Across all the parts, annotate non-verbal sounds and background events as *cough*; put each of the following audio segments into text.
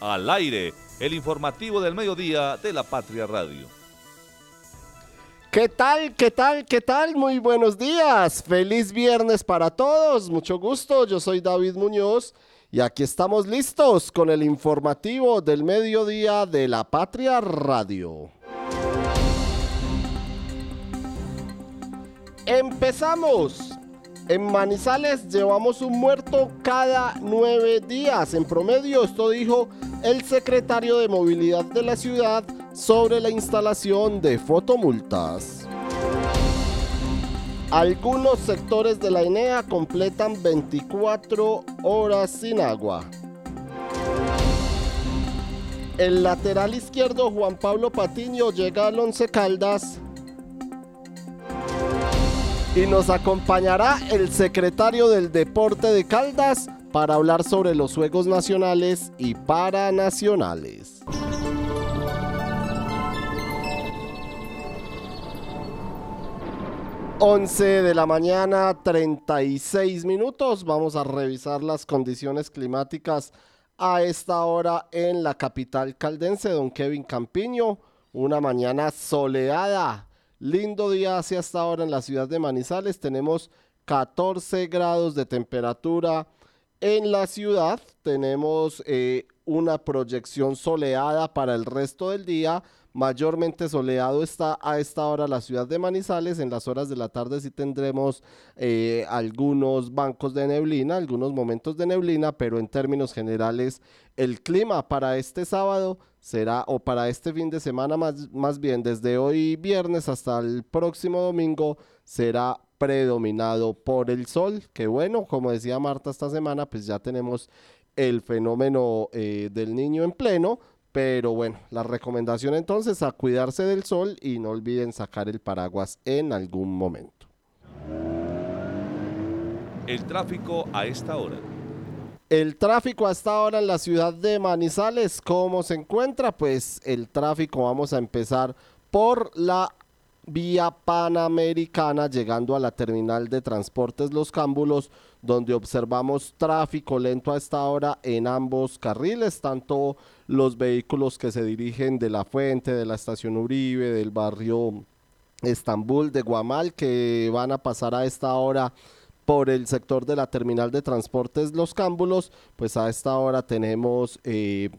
Al aire, el informativo del mediodía de la Patria Radio. ¿Qué tal? ¿Qué tal? ¿Qué tal? Muy buenos días. Feliz viernes para todos. Mucho gusto. Yo soy David Muñoz y aquí estamos listos con el informativo del mediodía de la Patria Radio. Empezamos. En Manizales llevamos un muerto cada nueve días. En promedio, esto dijo el secretario de Movilidad de la ciudad sobre la instalación de fotomultas. Algunos sectores de la INEA completan 24 horas sin agua. El lateral izquierdo Juan Pablo Patiño llega al Once Caldas y nos acompañará el secretario del Deporte de Caldas para hablar sobre los Juegos Nacionales y Paranacionales. 11 de la mañana, 36 minutos. Vamos a revisar las condiciones climáticas a esta hora en la capital caldense, don Kevin Campiño. Una mañana soleada. Lindo día hacia esta hora en la ciudad de Manizales. Tenemos 14 grados de temperatura en la ciudad. Tenemos eh, una proyección soleada para el resto del día Mayormente soleado está a esta hora la ciudad de Manizales. En las horas de la tarde sí tendremos eh, algunos bancos de neblina, algunos momentos de neblina, pero en términos generales el clima para este sábado será, o para este fin de semana más, más bien, desde hoy viernes hasta el próximo domingo, será predominado por el sol, que bueno, como decía Marta esta semana, pues ya tenemos el fenómeno eh, del niño en pleno, pero bueno, la recomendación entonces a cuidarse del sol y no olviden sacar el paraguas en algún momento. El tráfico a esta hora. El tráfico a esta hora en la ciudad de Manizales, ¿cómo se encuentra? Pues el tráfico vamos a empezar por la vía panamericana llegando a la terminal de transportes Los Cámbulos, donde observamos tráfico lento a esta hora en ambos carriles, tanto los vehículos que se dirigen de la fuente, de la estación Uribe, del barrio Estambul, de Guamal, que van a pasar a esta hora por el sector de la terminal de transportes Los Cámbulos, pues a esta hora tenemos eh,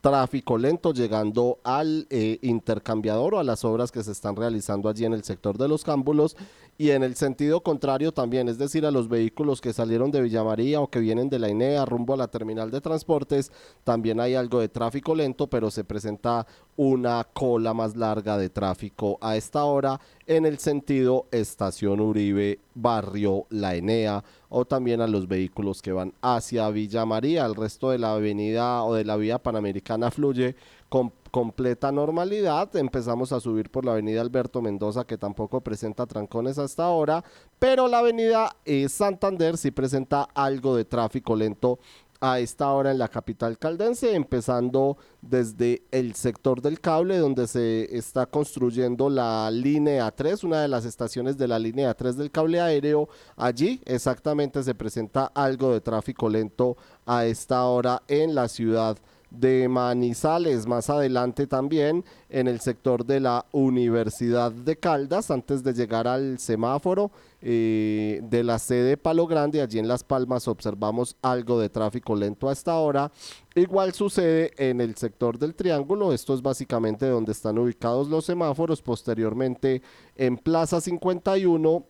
tráfico lento llegando al eh, intercambiador o a las obras que se están realizando allí en el sector de los cámbulos y en el sentido contrario también, es decir, a los vehículos que salieron de Villa María o que vienen de la INEA rumbo a la terminal de transportes, también hay algo de tráfico lento, pero se presenta una cola más larga de tráfico a esta hora en el sentido Estación Uribe, Barrio La Enea o también a los vehículos que van hacia Villa María. El resto de la avenida o de la vía panamericana fluye con completa normalidad. Empezamos a subir por la avenida Alberto Mendoza, que tampoco presenta trancones hasta ahora, pero la avenida eh, Santander sí presenta algo de tráfico lento a esta hora en la capital caldense, empezando desde el sector del cable, donde se está construyendo la línea 3, una de las estaciones de la línea 3 del cable aéreo. Allí exactamente se presenta algo de tráfico lento a esta hora en la ciudad de Manizales, más adelante también en el sector de la Universidad de Caldas, antes de llegar al semáforo eh, de la sede Palo Grande, allí en Las Palmas observamos algo de tráfico lento hasta ahora. Igual sucede en el sector del Triángulo, esto es básicamente donde están ubicados los semáforos, posteriormente en Plaza 51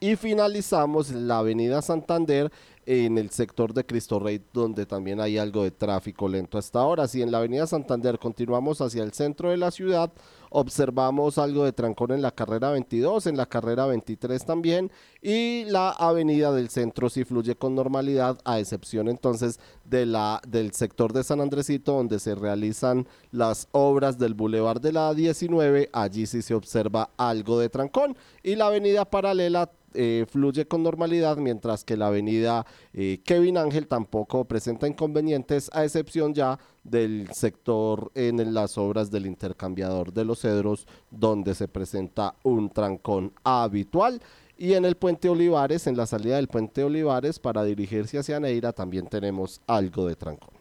y finalizamos la Avenida Santander en el sector de Cristo Rey, donde también hay algo de tráfico lento hasta ahora. Si en la avenida Santander continuamos hacia el centro de la ciudad, observamos algo de trancón en la carrera 22, en la carrera 23 también, y la avenida del centro sí fluye con normalidad, a excepción entonces de la, del sector de San Andresito, donde se realizan las obras del Boulevard de la 19, allí sí se observa algo de trancón, y la avenida paralela eh, fluye con normalidad, mientras que la avenida eh, Kevin Ángel tampoco presenta inconvenientes, a excepción ya del sector en las obras del intercambiador de los cedros, donde se presenta un trancón habitual. Y en el puente Olivares, en la salida del puente Olivares, para dirigirse hacia Neira, también tenemos algo de trancón.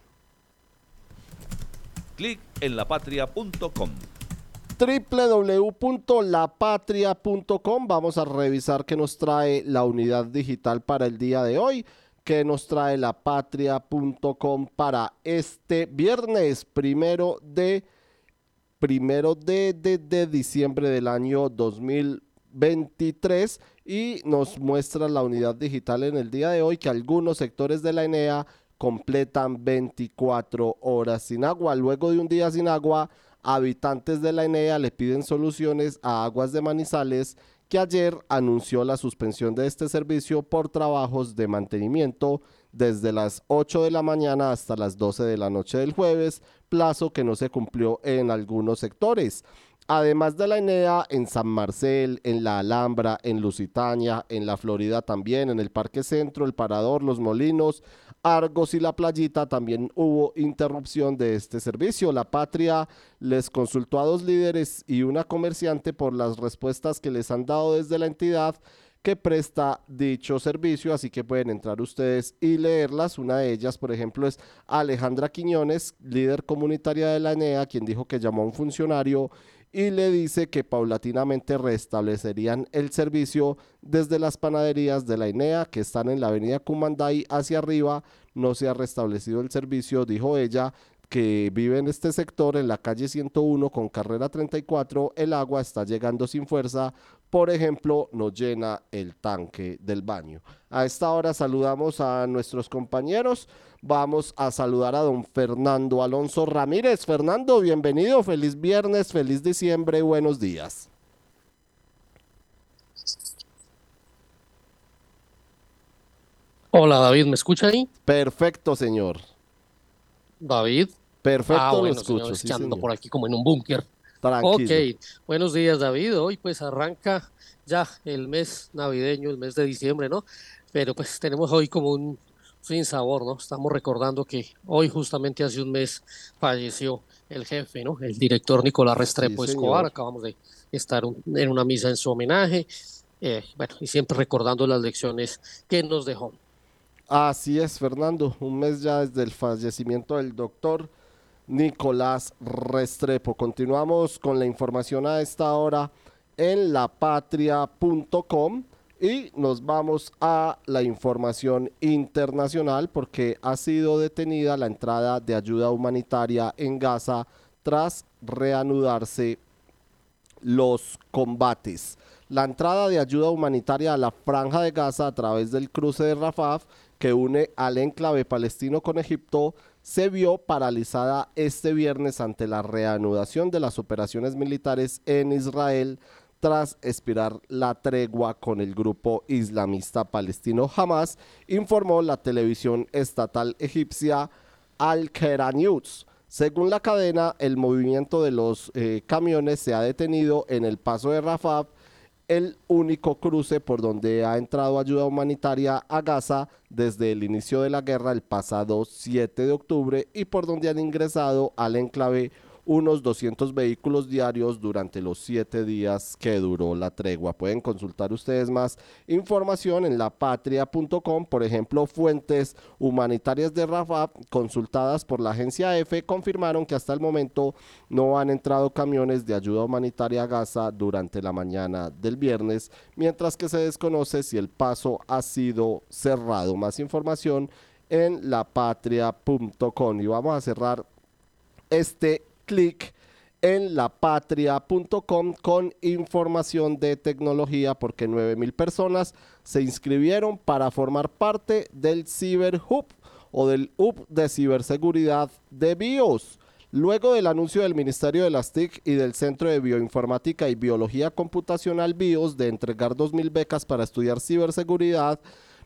Clic en www.lapatria.com. Vamos a revisar qué nos trae la unidad digital para el día de hoy, qué nos trae lapatria.com para este viernes primero de primero de, de, de diciembre del año 2023 y nos muestra la unidad digital en el día de hoy que algunos sectores de la ENEA completan 24 horas sin agua. Luego de un día sin agua, habitantes de la ENEA le piden soluciones a Aguas de Manizales, que ayer anunció la suspensión de este servicio por trabajos de mantenimiento desde las 8 de la mañana hasta las 12 de la noche del jueves, plazo que no se cumplió en algunos sectores. Además de la ENEA, en San Marcel, en la Alhambra, en Lusitania, en la Florida también, en el Parque Centro, el Parador, Los Molinos, Argos y La Playita también hubo interrupción de este servicio. La Patria les consultó a dos líderes y una comerciante por las respuestas que les han dado desde la entidad que presta dicho servicio, así que pueden entrar ustedes y leerlas. Una de ellas, por ejemplo, es Alejandra Quiñones, líder comunitaria de la ENEA, quien dijo que llamó a un funcionario y le dice que paulatinamente restablecerían el servicio desde las panaderías de la INEA que están en la avenida Cumanday hacia arriba. No se ha restablecido el servicio, dijo ella, que vive en este sector, en la calle 101 con carrera 34, el agua está llegando sin fuerza. Por ejemplo, no llena el tanque del baño. A esta hora saludamos a nuestros compañeros. Vamos a saludar a don Fernando Alonso Ramírez. Fernando, bienvenido, feliz viernes, feliz diciembre, buenos días. Hola David, ¿me escucha ahí? Perfecto, señor. David. Perfecto, ah, bueno, lo escucho. sí, por aquí como en un búnker. Tranquilo. Ok, buenos días David. Hoy pues arranca ya el mes navideño, el mes de diciembre, ¿no? Pero pues tenemos hoy como un sin sabor, ¿no? Estamos recordando que hoy justamente hace un mes falleció el jefe, ¿no? El director Nicolás Restrepo Escobar. Acabamos de estar en una misa en su homenaje. Eh, bueno, y siempre recordando las lecciones que nos dejó. Así es, Fernando. Un mes ya desde el fallecimiento del doctor Nicolás Restrepo. Continuamos con la información a esta hora en lapatria.com y nos vamos a la información internacional porque ha sido detenida la entrada de ayuda humanitaria en Gaza tras reanudarse los combates. La entrada de ayuda humanitaria a la franja de Gaza a través del cruce de Rafah que une al enclave palestino con Egipto se vio paralizada este viernes ante la reanudación de las operaciones militares en Israel tras expirar la tregua con el grupo islamista palestino Hamas, informó la televisión estatal egipcia Al-Qera News. Según la cadena, el movimiento de los eh, camiones se ha detenido en el paso de Rafah el único cruce por donde ha entrado ayuda humanitaria a Gaza desde el inicio de la guerra el pasado 7 de octubre y por donde han ingresado al enclave unos 200 vehículos diarios durante los siete días que duró la tregua. Pueden consultar ustedes más información en lapatria.com, por ejemplo, fuentes humanitarias de Rafah consultadas por la agencia EFE confirmaron que hasta el momento no han entrado camiones de ayuda humanitaria a Gaza durante la mañana del viernes, mientras que se desconoce si el paso ha sido cerrado. Más información en lapatria.com y vamos a cerrar este clic en lapatria.com con información de tecnología porque 9000 personas se inscribieron para formar parte del Cyber Hub o del Hub de ciberseguridad de BIOS. Luego del anuncio del Ministerio de las TIC y del Centro de Bioinformática y Biología Computacional BIOS de entregar 2.000 becas para estudiar ciberseguridad,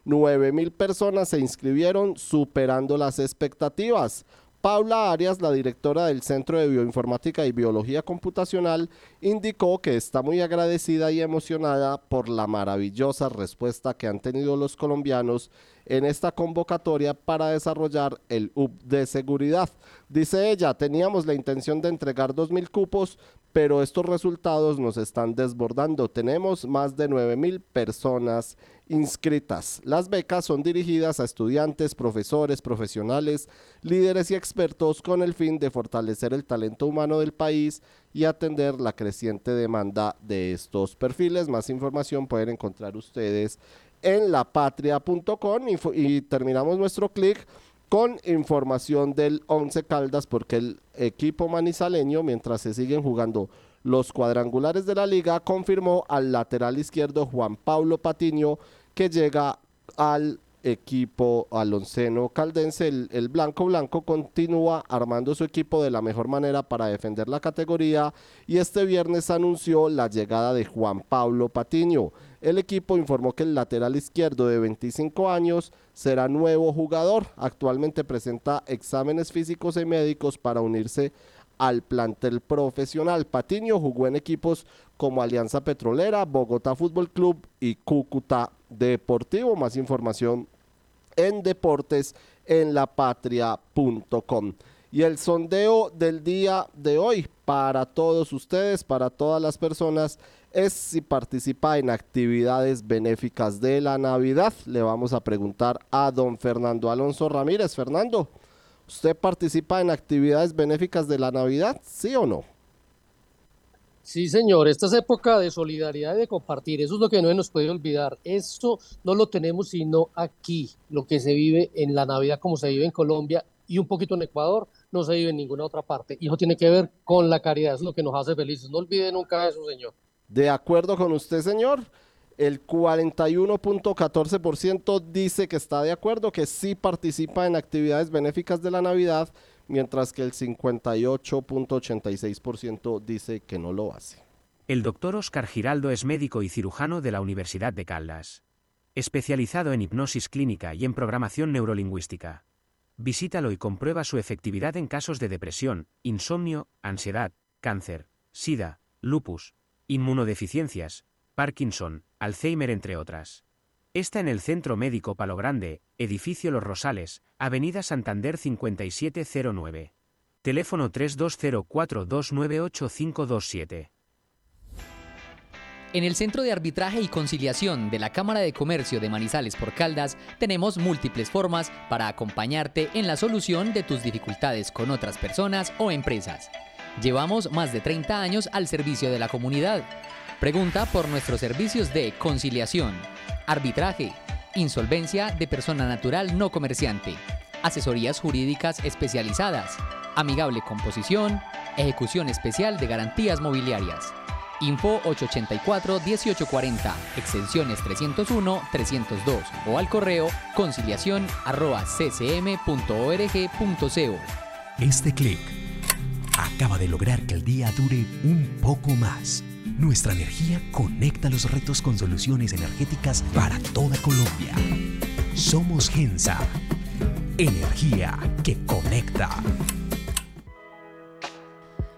9.000 personas se inscribieron superando las expectativas. Paula Arias, la directora del Centro de Bioinformática y Biología Computacional, indicó que está muy agradecida y emocionada por la maravillosa respuesta que han tenido los colombianos en esta convocatoria para desarrollar el UP de seguridad. Dice ella, teníamos la intención de entregar 2.000 cupos, pero estos resultados nos están desbordando. Tenemos más de 9.000 personas inscritas. Las becas son dirigidas a estudiantes, profesores, profesionales, líderes y expertos con el fin de fortalecer el talento humano del país y atender la creciente demanda de estos perfiles. Más información pueden encontrar ustedes en lapatria.com y, terminamos nuestro clic con información del Once Caldas porque el equipo manizaleño mientras se siguen jugando los cuadrangulares de la liga confirmó al lateral izquierdo Juan Pablo Patiño que llega al equipo alonceno caldense. El, el, blanco blanco continúa armando su equipo de la mejor manera para defender la categoría y este viernes anunció la llegada de Juan Pablo Patiño. El equipo informó que el lateral izquierdo de 25 años será nuevo jugador. Actualmente presenta exámenes físicos y médicos para unirse al plantel profesional. Patiño jugó en equipos como Alianza Petrolera, Bogotá Fútbol Club y Cúcuta Deportivo. Más información en deportes en lapatria.com. Y el sondeo del día de hoy para todos ustedes, para todas las personas, es si participa en actividades benéficas de la Navidad. Le vamos a preguntar a don Fernando Alonso Ramírez. Fernando, ¿usted participa en actividades benéficas de la Navidad? ¿Sí o no? Sí, señor, esta es época de solidaridad y de compartir, eso es lo que no nos puede olvidar. Eso no lo tenemos sino aquí, lo que se vive en la Navidad como se vive en Colombia y un poquito en Ecuador, no se vive en ninguna otra parte. Y eso tiene que ver con la caridad, es lo que nos hace felices. No olvide nunca eso, señor. De acuerdo con usted, señor, el 41.14% dice que está de acuerdo, que sí participa en actividades benéficas de la Navidad mientras que el 58.86% dice que no lo hace. El doctor Oscar Giraldo es médico y cirujano de la Universidad de Caldas, especializado en hipnosis clínica y en programación neurolingüística. Visítalo y comprueba su efectividad en casos de depresión, insomnio, ansiedad, cáncer, sida, lupus, inmunodeficiencias, Parkinson, Alzheimer entre otras. Está en el Centro Médico Palo Grande, Edificio Los Rosales, Avenida Santander 5709. Teléfono 3204298527. En el Centro de Arbitraje y Conciliación de la Cámara de Comercio de Manizales por Caldas tenemos múltiples formas para acompañarte en la solución de tus dificultades con otras personas o empresas. Llevamos más de 30 años al servicio de la comunidad. Pregunta por nuestros servicios de conciliación arbitraje, insolvencia de persona natural no comerciante, asesorías jurídicas especializadas, amigable composición, ejecución especial de garantías mobiliarias. Info 884-1840, extensiones 301-302 o al correo conciliación ccm.org.co. Este clic acaba de lograr que el día dure un poco más. Nuestra energía conecta los retos con soluciones energéticas para toda Colombia. Somos Gensa. Energía que conecta.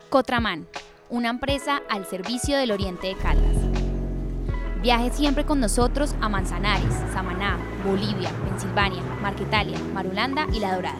Cotraman, una empresa al servicio del Oriente de Caldas. Viaje siempre con nosotros a Manzanares, Samaná, Bolivia, Pensilvania, Marquetalia, Marulanda y La Dorada.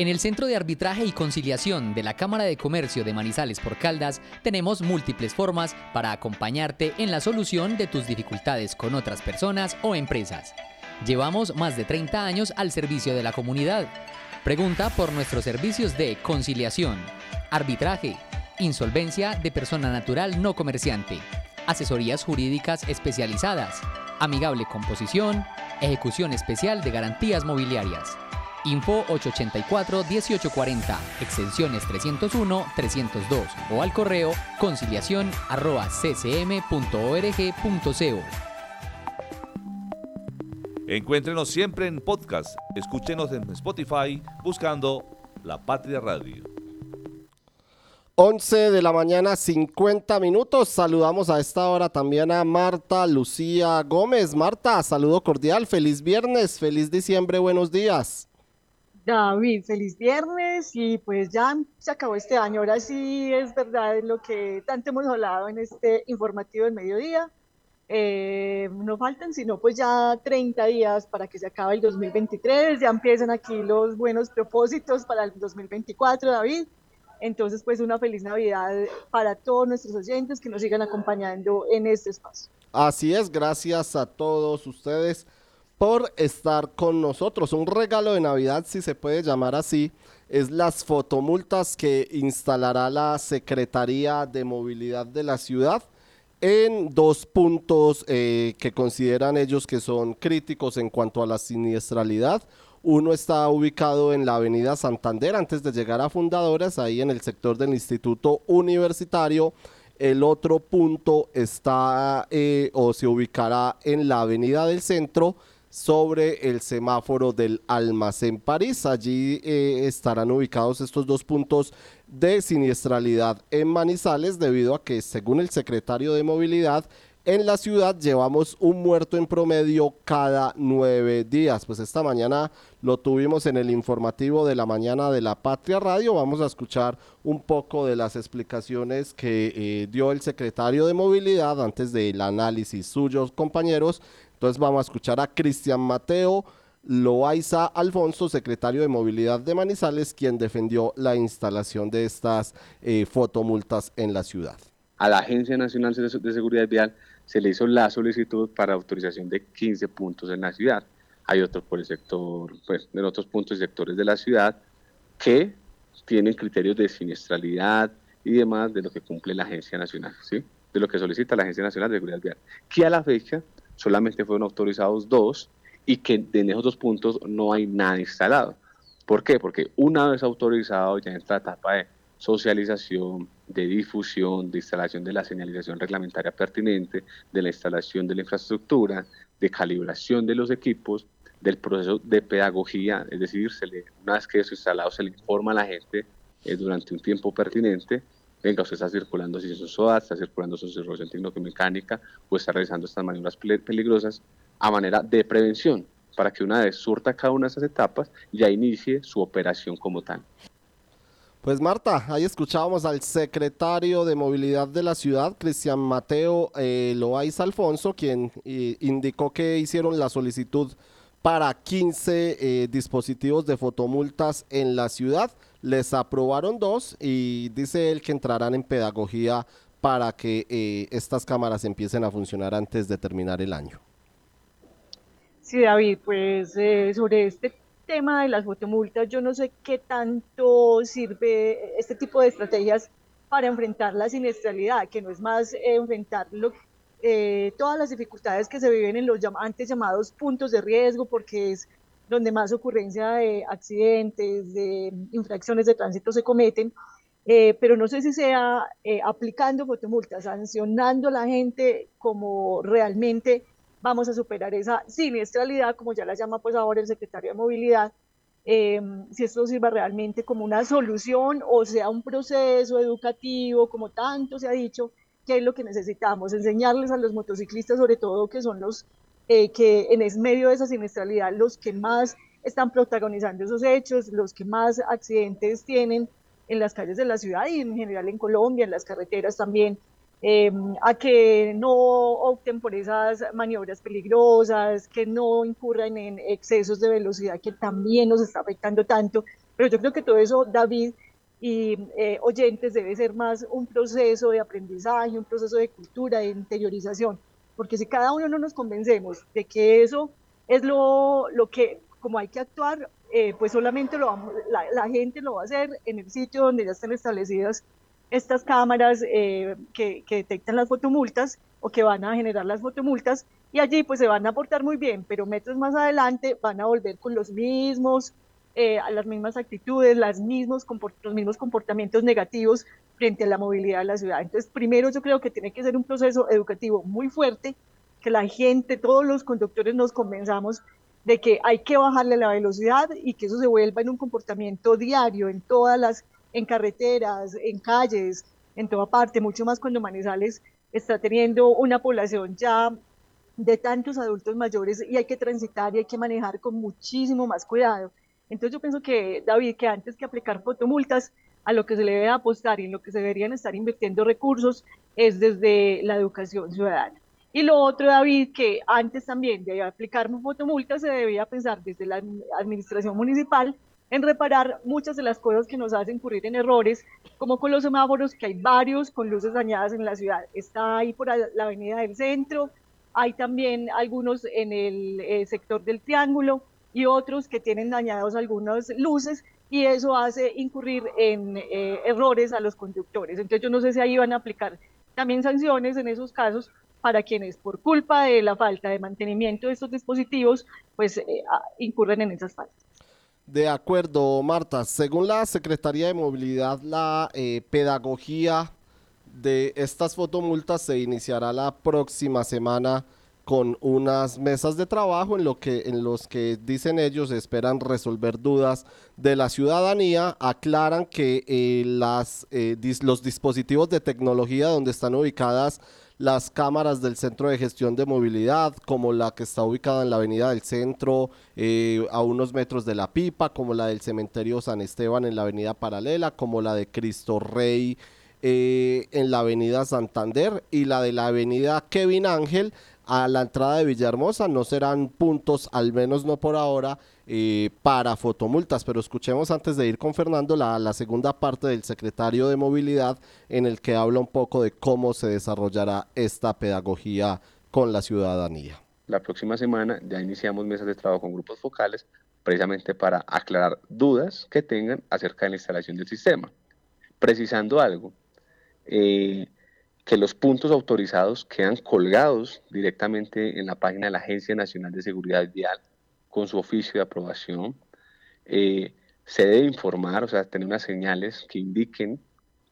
En el Centro de Arbitraje y Conciliación de la Cámara de Comercio de Manizales por Caldas tenemos múltiples formas para acompañarte en la solución de tus dificultades con otras personas o empresas. Llevamos más de 30 años al servicio de la comunidad. Pregunta por nuestros servicios de conciliación, arbitraje, insolvencia de persona natural no comerciante, asesorías jurídicas especializadas, amigable composición, ejecución especial de garantías mobiliarias. Info 884-1840, extensiones 301-302 o al correo conciliación ccm.org.co. Encuéntrenos siempre en podcast. Escúchenos en Spotify buscando La Patria Radio. 11 de la mañana, 50 minutos. Saludamos a esta hora también a Marta Lucía Gómez. Marta, saludo cordial. Feliz viernes, feliz diciembre, buenos días. David, feliz viernes y pues ya se acabó este año. Ahora sí es verdad lo que tanto hemos hablado en este informativo del mediodía. Eh, no faltan sino pues ya 30 días para que se acabe el 2023. Ya empiezan aquí los buenos propósitos para el 2024, David. Entonces, pues una feliz Navidad para todos nuestros oyentes que nos sigan acompañando en este espacio. Así es, gracias a todos ustedes por estar con nosotros. Un regalo de Navidad, si se puede llamar así, es las fotomultas que instalará la Secretaría de Movilidad de la ciudad en dos puntos eh, que consideran ellos que son críticos en cuanto a la siniestralidad. Uno está ubicado en la avenida Santander antes de llegar a Fundadoras, ahí en el sector del Instituto Universitario. El otro punto está eh, o se ubicará en la avenida del centro sobre el semáforo del Almacén París. Allí eh, estarán ubicados estos dos puntos de siniestralidad en Manizales debido a que, según el secretario de Movilidad, en la ciudad llevamos un muerto en promedio cada nueve días. Pues esta mañana lo tuvimos en el informativo de la mañana de la Patria Radio. Vamos a escuchar un poco de las explicaciones que eh, dio el secretario de Movilidad antes del análisis suyos compañeros. Entonces vamos a escuchar a Cristian Mateo. Loaiza Alfonso, secretario de Movilidad de Manizales, quien defendió la instalación de estas eh, fotomultas en la ciudad. A la Agencia Nacional de Seguridad Vial se le hizo la solicitud para autorización de 15 puntos en la ciudad. Hay otros por el sector, pues, en otros puntos y sectores de la ciudad que tienen criterios de siniestralidad y demás de lo que cumple la Agencia Nacional, ¿sí? de lo que solicita la Agencia Nacional de Seguridad Vial, que a la fecha solamente fueron autorizados dos y que en esos dos puntos no hay nada instalado. ¿Por qué? Porque una vez autorizado ya entra la etapa de socialización, de difusión, de instalación de la señalización reglamentaria pertinente, de la instalación de la infraestructura, de calibración de los equipos, del proceso de pedagogía, es decir, se le, una vez que eso instalado se le informa a la gente eh, durante un tiempo pertinente, venga, usted está circulando si es SOA, está circulando su circulación técnico-mecánica o está realizando estas maniobras peligrosas a manera de prevención, para que una vez surta cada una de esas etapas ya inicie su operación como tal. Pues Marta, ahí escuchábamos al secretario de Movilidad de la ciudad, Cristian Mateo eh, Alfonso, quien eh, indicó que hicieron la solicitud para 15 eh, dispositivos de fotomultas en la ciudad. Les aprobaron dos y dice él que entrarán en pedagogía para que eh, estas cámaras empiecen a funcionar antes de terminar el año. Sí, David, pues sobre este tema de las fotomultas, yo no sé qué tanto sirve este tipo de estrategias para enfrentar la siniestralidad, que no es más enfrentar eh, todas las dificultades que se viven en los antes llamados puntos de riesgo, porque es donde más ocurrencia de accidentes, de infracciones de tránsito se cometen, eh, pero no sé si sea eh, aplicando fotomultas, sancionando a la gente como realmente vamos a superar esa siniestralidad, como ya la llama pues ahora el secretario de Movilidad, em, si esto sirva realmente como una solución o sea un proceso educativo, como tanto se ha dicho, que es lo que necesitamos, enseñarles a los motociclistas sobre todo que son los eh, que en es medio de esa siniestralidad los que más están protagonizando esos hechos, los que más accidentes tienen en las calles de la ciudad y en general en Colombia, en las carreteras también, Em, a que no opten por esas maniobras peligrosas, que no incurran en excesos de velocidad que también nos está afectando tanto. Pero yo creo que todo eso, David y eh, oyentes, debe ser más un proceso de aprendizaje, un proceso de cultura, de interiorización, porque si cada uno no nos convencemos de que eso es lo, lo que, como hay que actuar, eh, pues solamente lo vamos, la, la gente lo va a hacer en el sitio donde ya están establecidas estas cámaras eh, que, detectan las fotomultas o que van a generar las fotomultas y allí pues se van a portar muy bien, pero metros más adelante van a volver con los mismos, eh, las mismas actitudes, las mismos los mismos comportamientos negativos frente a la movilidad de la ciudad. Entonces, primero yo creo que tiene que ser un proceso educativo muy fuerte, que la gente, todos los conductores nos convenzamos de que hay que bajarle la velocidad y que eso se vuelva en un comportamiento diario en todas las, en carreteras, en calles, en toda parte, mucho más cuando Manizales está teniendo una población ya de tantos adultos mayores y hay que transitar y hay que manejar con muchísimo más cuidado. Entonces yo pienso que, David, que antes que aplicar fotomultas, a lo que se le debe apostar y en lo que se deberían estar invirtiendo recursos es desde la educación ciudadana. Y lo otro, David, que antes también de aplicar fotomultas se debía pensar desde la administración municipal en reparar muchas de las cosas que nos hacen incurrir en errores, como con los semáforos, que hay varios con luces dañadas en la ciudad. Está ahí por la avenida del centro, hay también algunos en el eh, sector del triángulo y otros que tienen dañados algunas luces y eso hace incurrir en eh, errores a los conductores. Entonces yo no sé si ahí van a aplicar también sanciones en esos casos para quienes por culpa de la falta de mantenimiento de estos dispositivos pues eh, incurren en esas faltas. De acuerdo, Marta. Según la Secretaría de Movilidad, la pedagogía de estas fotomultas se iniciará la próxima semana con unas mesas de trabajo en, lo que, en los que dicen ellos esperan resolver dudas de la ciudadanía, aclaran que eh, las, eh, los dispositivos de tecnología donde están ubicadas las cámaras del Centro de Gestión de Movilidad, como la que está ubicada en la Avenida del Centro, eh, a unos metros de la Pipa, como la del Cementerio San Esteban en la Avenida Paralela, como la de Cristo Rey en la avenida Santander y la de la avenida Kevin Ángel a la entrada de Villahermosa no serán puntos, al menos no por ahora, eh, para fotomultas. Pero escuchemos antes de ir con Fernando la, segunda parte del secretario de Movilidad en el que habla un poco de cómo se desarrollará esta pedagogía con la ciudadanía. La próxima semana ya iniciamos mesas de trabajo con grupos focales precisamente para aclarar dudas que tengan acerca de la instalación del sistema. Precisando algo, eh, que los puntos autorizados quedan colgados directamente en la página de la Agencia Nacional de Seguridad Vial con su oficio de aprobación. Eh, se debe informar, o sea, tener unas señales que indiquen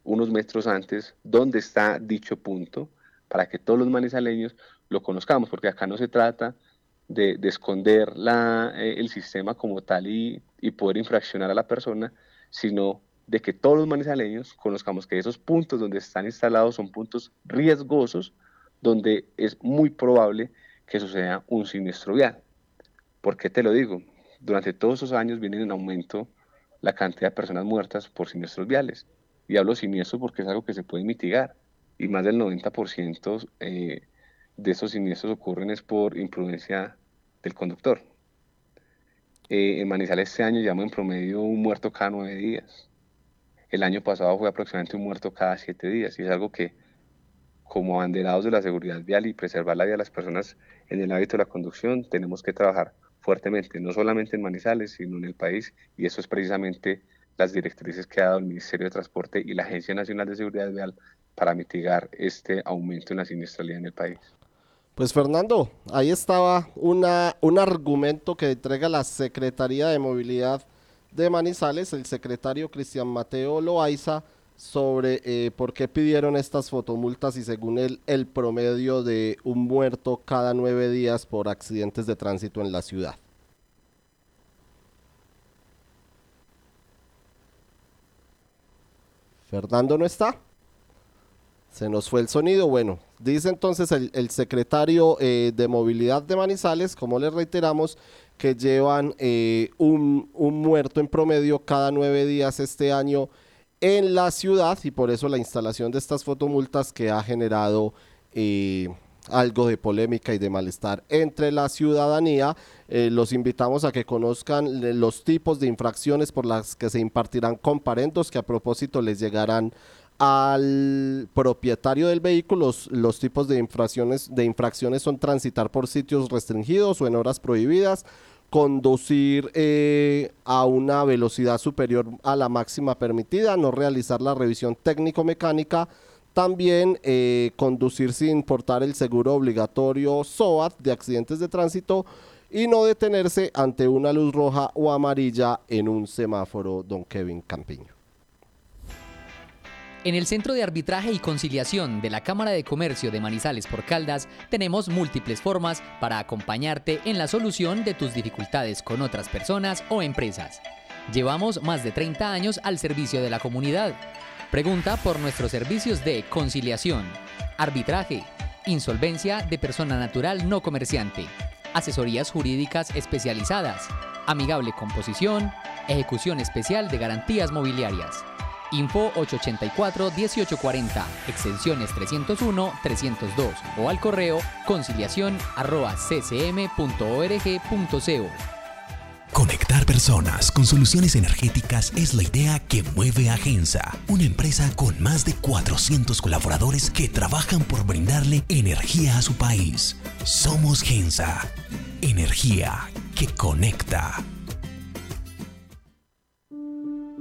unos metros antes dónde está dicho punto para que todos los manizaleños lo conozcamos, porque acá no se trata de, esconder la, eh, el sistema como tal y, y poder infraccionar a la persona, sino de que todos los manizaleños conozcamos que esos puntos donde están instalados son puntos riesgosos, donde es muy probable que suceda un siniestro vial. ¿Por qué te lo digo? Durante todos esos años viene en aumento la cantidad de personas muertas por siniestros viales. Y hablo siniestro porque es algo que se puede mitigar. Y más del 90% eh, de esos siniestros ocurren es por imprudencia del conductor. Eh, en Manizales este año llevamos en promedio un muerto cada nueve días. El año pasado fue aproximadamente un muerto cada siete días y es algo que como abanderados de la seguridad vial y preservar la vida de las personas en el hábito de la conducción, tenemos que trabajar fuertemente, no solamente en Manizales, sino en el país, y eso es precisamente las directrices que ha dado el Ministerio de Transporte y la Agencia Nacional de Seguridad Vial para mitigar este aumento en la siniestralidad en el país. Pues Fernando, ahí estaba un argumento que entrega la Secretaría de Movilidad de Manizales, el secretario Cristian Mateo Loaiza, sobre eh, por qué pidieron estas fotomultas y según él el promedio de un muerto cada nueve días por accidentes de tránsito en la ciudad. Fernando no está. Se nos fue el sonido. Bueno, dice entonces el, secretario eh, de Movilidad de Manizales, como le reiteramos, que llevan eh, un, muerto en promedio cada nueve días este año en la ciudad y por eso la instalación de estas fotomultas que ha generado eh, algo de polémica y de malestar entre la ciudadanía. Los invitamos a que conozcan los tipos de infracciones por las que se impartirán comparendos que a propósito les llegarán al propietario del vehículo, los, tipos de infracciones, de infracciones son transitar por sitios restringidos o en horas prohibidas, conducir eh, a una velocidad superior a la máxima permitida, no realizar la revisión técnico-mecánica, también eh, conducir sin portar el seguro obligatorio SOAT de accidentes de tránsito y no detenerse ante una luz roja o amarilla en un semáforo, don Kevin Campiño. En el Centro de Arbitraje y Conciliación de la Cámara de Comercio de Manizales por Caldas tenemos múltiples formas para acompañarte en la solución de tus dificultades con otras personas o empresas. Llevamos más de 30 años al servicio de la comunidad. Pregunta por nuestros servicios de conciliación, arbitraje, insolvencia de persona natural no comerciante, asesorías jurídicas especializadas, amigable composición, ejecución especial de garantías mobiliarias. Info 884-1840, extensiones 301-302 o al correo conciliación. Conectar personas con soluciones energéticas es la idea que mueve a Gensa, una empresa con más de 400 colaboradores que trabajan por brindarle energía a su país. Somos Gensa, energía que conecta.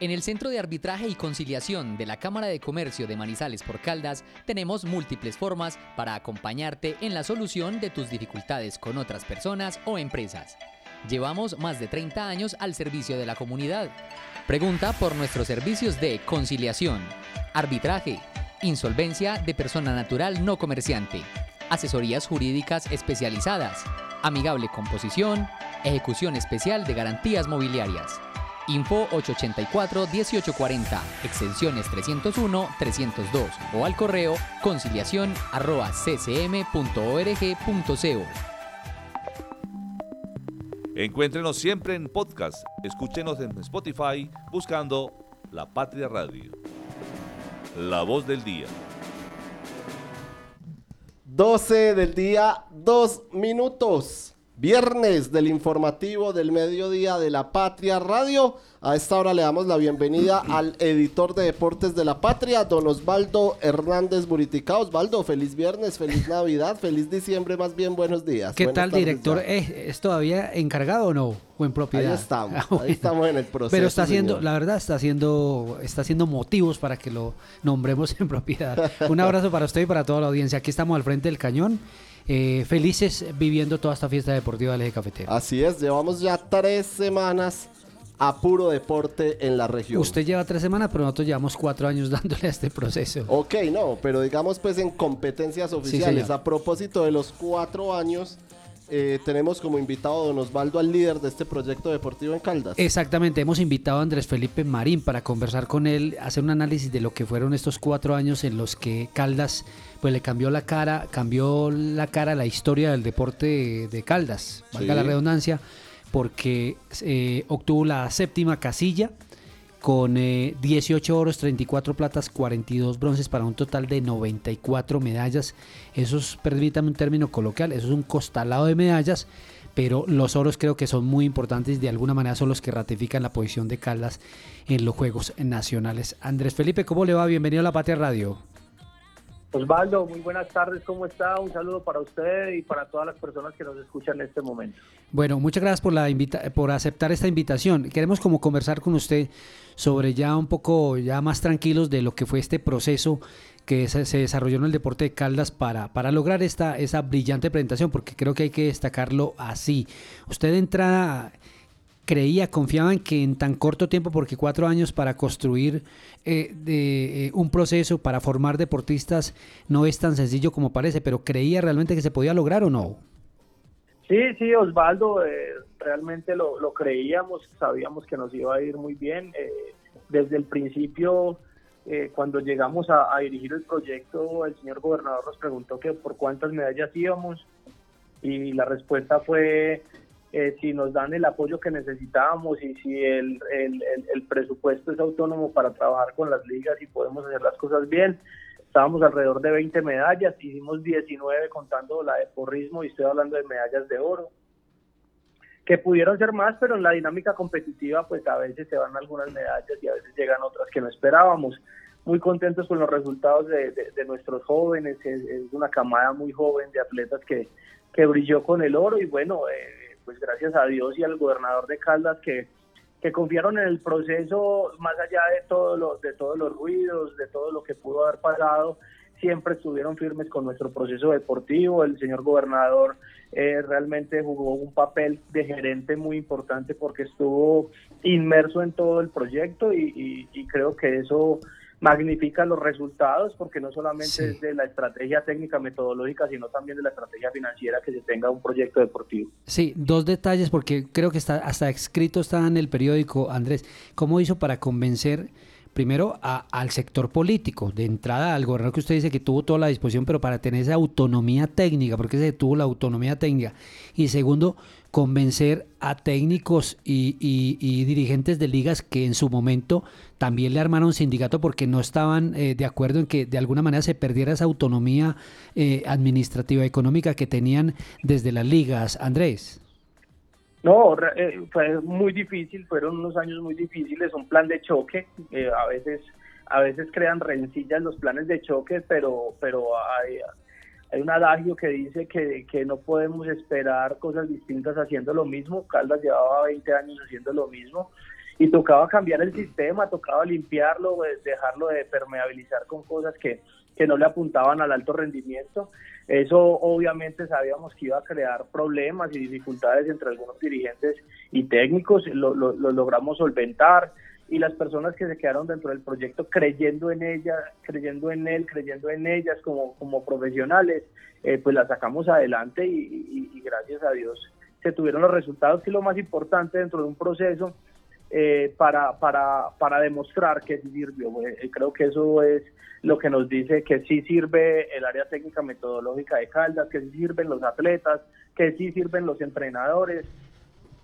En el Centro de Arbitraje y Conciliación de la Cámara de Comercio de Manizales por Caldas tenemos múltiples formas para acompañarte en la solución de tus dificultades con otras personas o empresas. Llevamos más de 30 años al servicio de la comunidad. Pregunta por nuestros servicios de conciliación, arbitraje, insolvencia de persona natural no comerciante, asesorías jurídicas especializadas, amigable composición, ejecución especial de garantías mobiliarias. Info 884-1840, extensiones 301-302 o al correo conciliación arroba ccm.org.co. Encuéntrenos siempre en podcast. Escúchenos en Spotify buscando La Patria Radio. La voz del día. 12 del día, 2 minutos. Viernes del informativo del mediodía de la Patria Radio. A esta hora le damos la bienvenida *clears throat* al editor de deportes de la Patria, don Osvaldo Hernández Buritica. Osvaldo, feliz viernes, feliz *laughs* Navidad, feliz diciembre, más bien buenos días. ¿Qué tal, director? ¿Es, todavía encargado o no? ¿O en propiedad? Ahí estamos, ah, ahí estamos en el proceso. Pero está haciendo, la verdad, está haciendo, está haciendo motivos para que lo nombremos en propiedad. Un abrazo para usted y para toda la audiencia. Aquí estamos al frente del cañón. Eh, felices viviendo toda esta fiesta deportiva del eje cafetero. Así es, llevamos ya tres semanas a puro deporte en la región. Usted lleva tres semanas, pero nosotros llevamos cuatro años *laughs* dándole a este proceso. Ok, no, pero digamos pues en competencias oficiales. a propósito de los cuatro años, eh, tenemos como invitado a don Osvaldo al líder de este proyecto deportivo en Caldas. Exactamente, hemos invitado a Andrés Felipe Marín para conversar con él, hacer un análisis de lo que fueron estos cuatro años en los que Caldas pues le cambió la cara, cambió la cara a la historia del deporte de, Caldas, valga la redundancia, porque eh, obtuvo la séptima casilla con 18 eh, oros, 34 platas, 42 bronces para un total de 94 medallas. Eso es, permítame un término coloquial, eso es un costalado de medallas, pero los oros creo que son muy importantes y de alguna manera son los que ratifican la posición de Caldas en los Juegos Nacionales. Andrés Felipe, ¿cómo le va? Bienvenido a La Patria Radio. Osvaldo, muy buenas tardes, ¿cómo está? Un saludo para usted y para todas las personas que nos escuchan en este momento. Bueno, muchas gracias por, la invita por aceptar esta invitación. Queremos como conversar con usted sobre ya un poco, ya más tranquilos de lo que fue este proceso que se, desarrolló en el deporte de Caldas para, para lograr esta, esa brillante presentación, porque creo que hay que destacarlo así. Usted de entrada creía, confiaba en que en tan corto tiempo, porque cuatro años para construir eh, de, eh, un proceso para formar deportistas no es tan sencillo como parece, pero creía realmente que se podía lograr o no. Sí, sí, Osvaldo, eh, realmente lo, creíamos, sabíamos que nos iba a ir muy bien. desde el principio, cuando llegamos a, dirigir el proyecto, el señor gobernador nos preguntó que por cuántas medallas íbamos y la respuesta fue eh, si nos dan el apoyo que necesitábamos y si el, el, presupuesto es autónomo para trabajar con las ligas y podemos hacer las cosas bien, estábamos alrededor de 20 medallas, hicimos 19 contando la de porrismo y estoy hablando de medallas de oro, que pudieron ser más, pero en la dinámica competitiva pues a veces se van algunas medallas y a veces llegan otras que no esperábamos. Muy contentos con los resultados de, nuestros jóvenes, es, una camada muy joven de atletas que, que brilló con el oro y bueno, eh, pues gracias a Dios y al gobernador de Caldas que que confiaron en el proceso más allá de todo lo, de todos los ruidos, de todo lo que pudo haber pasado, siempre estuvieron firmes con nuestro proceso deportivo. El señor gobernador eh, realmente jugó un papel de gerente muy importante porque estuvo inmerso en todo el proyecto y creo que eso magnifica los resultados porque no solamente es de la estrategia técnica metodológica, sino también de la estrategia financiera que se tenga un proyecto deportivo. Sí, dos detalles porque creo que está hasta escrito está en el periódico, Andrés, ¿cómo hizo para convencer primero al sector político, de entrada al gobernador que usted dice que tuvo toda la disposición, pero para tener esa autonomía técnica, porque se tuvo la autonomía técnica, y segundo, convencer a técnicos y, dirigentes de ligas que en su momento también le armaron sindicato porque no estaban eh, de acuerdo en que de alguna manera se perdiera esa autonomía eh, administrativa y económica que tenían desde las ligas. Andrés. No, eh, fue muy difícil, fueron unos años muy difíciles, un plan de choque, eh, a veces a veces crean rencillas los planes de choque, pero pero hay, hay un adagio que dice que, que, no podemos esperar cosas distintas haciendo lo mismo. Caldas llevaba 20 años haciendo lo mismo y tocaba cambiar el sistema, tocaba limpiarlo, pues, dejarlo de permeabilizar con cosas que, que no le apuntaban al alto rendimiento. Eso obviamente sabíamos que iba a crear problemas y dificultades entre algunos dirigentes y técnicos, lo, lo, logramos solventar y las personas que se quedaron dentro del proyecto creyendo en ella, creyendo en él, creyendo en ellas como, como profesionales, eh, pues la sacamos adelante y, gracias a Dios se tuvieron los resultados, que es lo más importante dentro de un proceso eh, para, para, para demostrar que sí sirvió. Eh, creo que eso es lo que nos dice que sí sirve el área técnica metodológica de Caldas, que sí sirven los atletas, que sí sirven los entrenadores,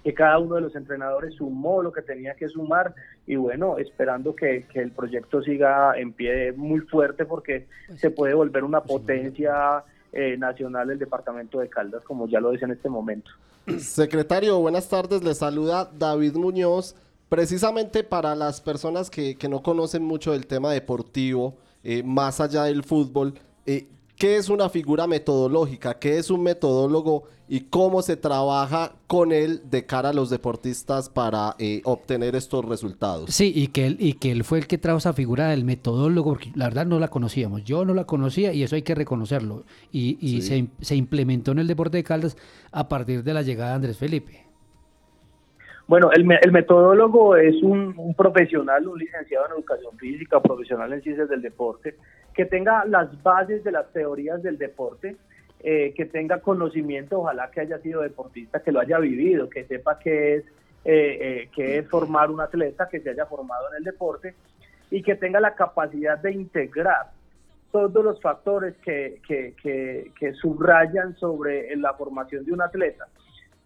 que cada uno de los entrenadores sumó lo que tenía que sumar y bueno, esperando que, el proyecto siga en pie muy fuerte porque se puede volver una potencia eh, nacional el departamento de Caldas, como ya lo dice en este momento. Secretario, buenas tardes, le saluda David Muñoz. Precisamente para las personas que, que no conocen mucho del tema deportivo, eh, más allá del fútbol, eh, ¿qué es una figura metodológica? ¿Qué es un metodólogo? ¿Y cómo se trabaja con él de cara a los deportistas para eh, obtener estos resultados? Sí, y que, él, y que él fue el que trajo esa figura del metodólogo, porque la verdad no la conocíamos. Yo no la conocía y eso hay que reconocerlo. Y, y se, se implementó en el deporte de Caldas a partir de la llegada de Andrés Felipe. Bueno, el, el metodólogo es un, profesional, un licenciado en educación física, profesional en ciencias del deporte, que tenga las bases de las teorías del deporte, eh, que tenga conocimiento, ojalá que haya sido deportista, que lo haya vivido, que sepa qué es, eh, eh, es formar un atleta, que se haya formado en el deporte y que tenga la capacidad de integrar todos los factores que, que, que subrayan sobre la formación de un atleta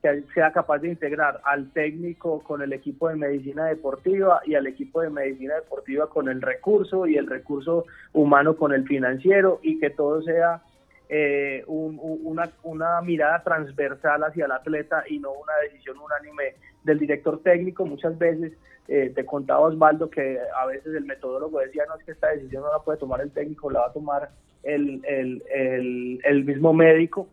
que sea capaz de integrar al técnico con el equipo de medicina deportiva y al equipo de medicina deportiva con el recurso y el recurso humano con el financiero y que todo sea eh, una, una mirada transversal hacia el atleta y no una decisión unánime del director técnico. Muchas veces eh, te contaba Osvaldo que a veces el metodólogo decía, no es que esta decisión no la puede tomar el técnico, la va a tomar el, el, el mismo médico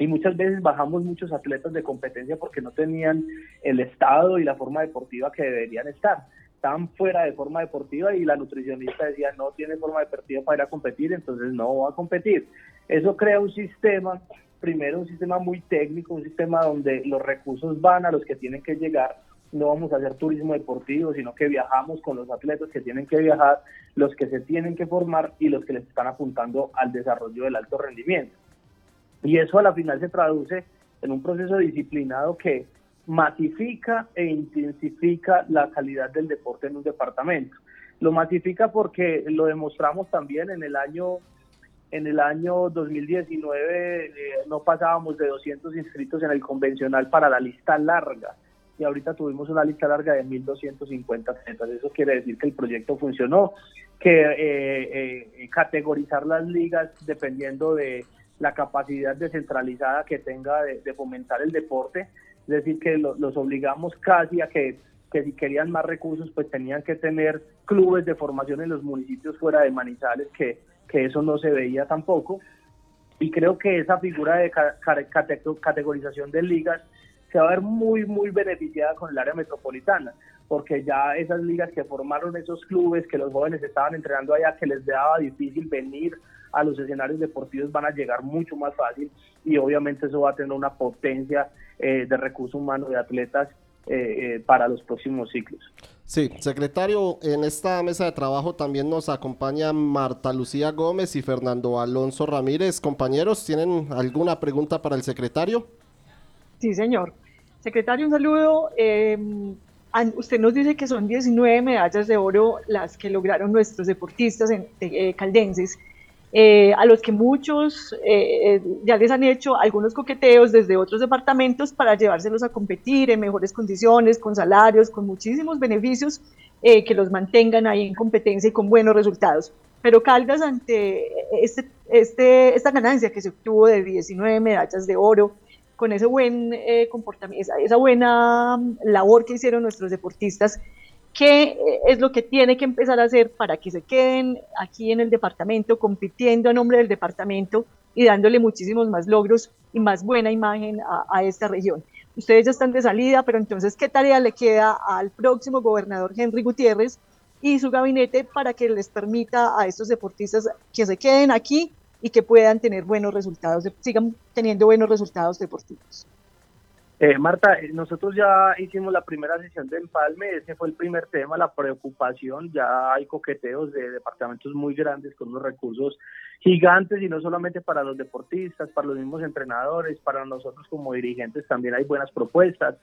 y muchas veces bajamos muchos atletas de competencia porque no tenían el estado y la forma deportiva que deberían estar. Estaban fuera de forma deportiva y la nutricionista decía no tiene forma deportiva para ir a competir, entonces no va a competir. Eso crea un sistema, primero un sistema muy técnico, un sistema donde los recursos van a los que tienen que llegar. No vamos a hacer turismo deportivo, sino que viajamos con los atletas que tienen que viajar, los que se tienen que formar y los que les están apuntando al desarrollo del alto rendimiento. Y eso a la final se traduce en un proceso disciplinado que masifica e intensifica la calidad del deporte en un departamento. Lo masifica porque lo demostramos también en el año en el año 2019 eh, no pasábamos de 200 inscritos en el convencional para la lista larga y ahorita tuvimos una lista larga de 1.250 atletas. Eso quiere decir que el proyecto funcionó, que eh, categorizar las ligas dependiendo de la capacidad descentralizada que tenga de, fomentar el deporte, es decir, que los obligamos casi a que, que si querían más recursos, pues tenían que tener clubes de formación en los municipios fuera de Manizales, que, que eso no se veía tampoco. Y creo que esa figura de categorización de ligas se va a ver muy, muy beneficiada con el área metropolitana, porque ya esas ligas que formaron esos clubes, que los jóvenes estaban entrenando allá, que les daba difícil venir a los escenarios deportivos, van a llegar mucho más fácil y obviamente eso va a tener una potencia eh, de recursos humanos de atletas eh, eh, para los próximos ciclos. Sí, secretario, en esta mesa de trabajo también nos acompaña Marta Lucía Gómez y Fernando Alonso Ramírez. Compañeros, ¿tienen alguna pregunta para el secretario? Sí, señor. Secretario, un saludo. Em, usted nos dice que son 19 medallas de oro las que lograron nuestros deportistas en, eh, caldenses, eh, a los que muchos eh, ya les han hecho algunos coqueteos desde otros departamentos para llevárselos a competir en mejores condiciones, con salarios, con muchísimos beneficios que los mantengan ahí en competencia y con buenos resultados. Pero Caldas, ante este, este, esta ganancia que se obtuvo de 19 medallas de oro, con ese buen eh, comportamiento, esa, buena mm, labor que hicieron nuestros deportistas, ¿qué eh, es lo que tiene que empezar a hacer para que se queden aquí en el departamento, compitiendo a nombre del departamento y dándole muchísimos más logros y más buena imagen a, esta región? Ustedes ya están de salida, pero entonces, ¿qué tarea le queda al próximo gobernador Henry Gutiérrez y su gabinete para que les permita a estos deportistas que se queden aquí y que puedan tener buenos resultados, sigan teniendo buenos resultados deportivos. Eh, Marta, eh, nosotros ya hicimos la primera sesión de empalme, ese fue el primer tema, la preocupación, ya hay coqueteos de departamentos muy grandes con unos recursos gigantes y no solamente para los deportistas, para los mismos entrenadores, para nosotros como dirigentes también hay buenas propuestas.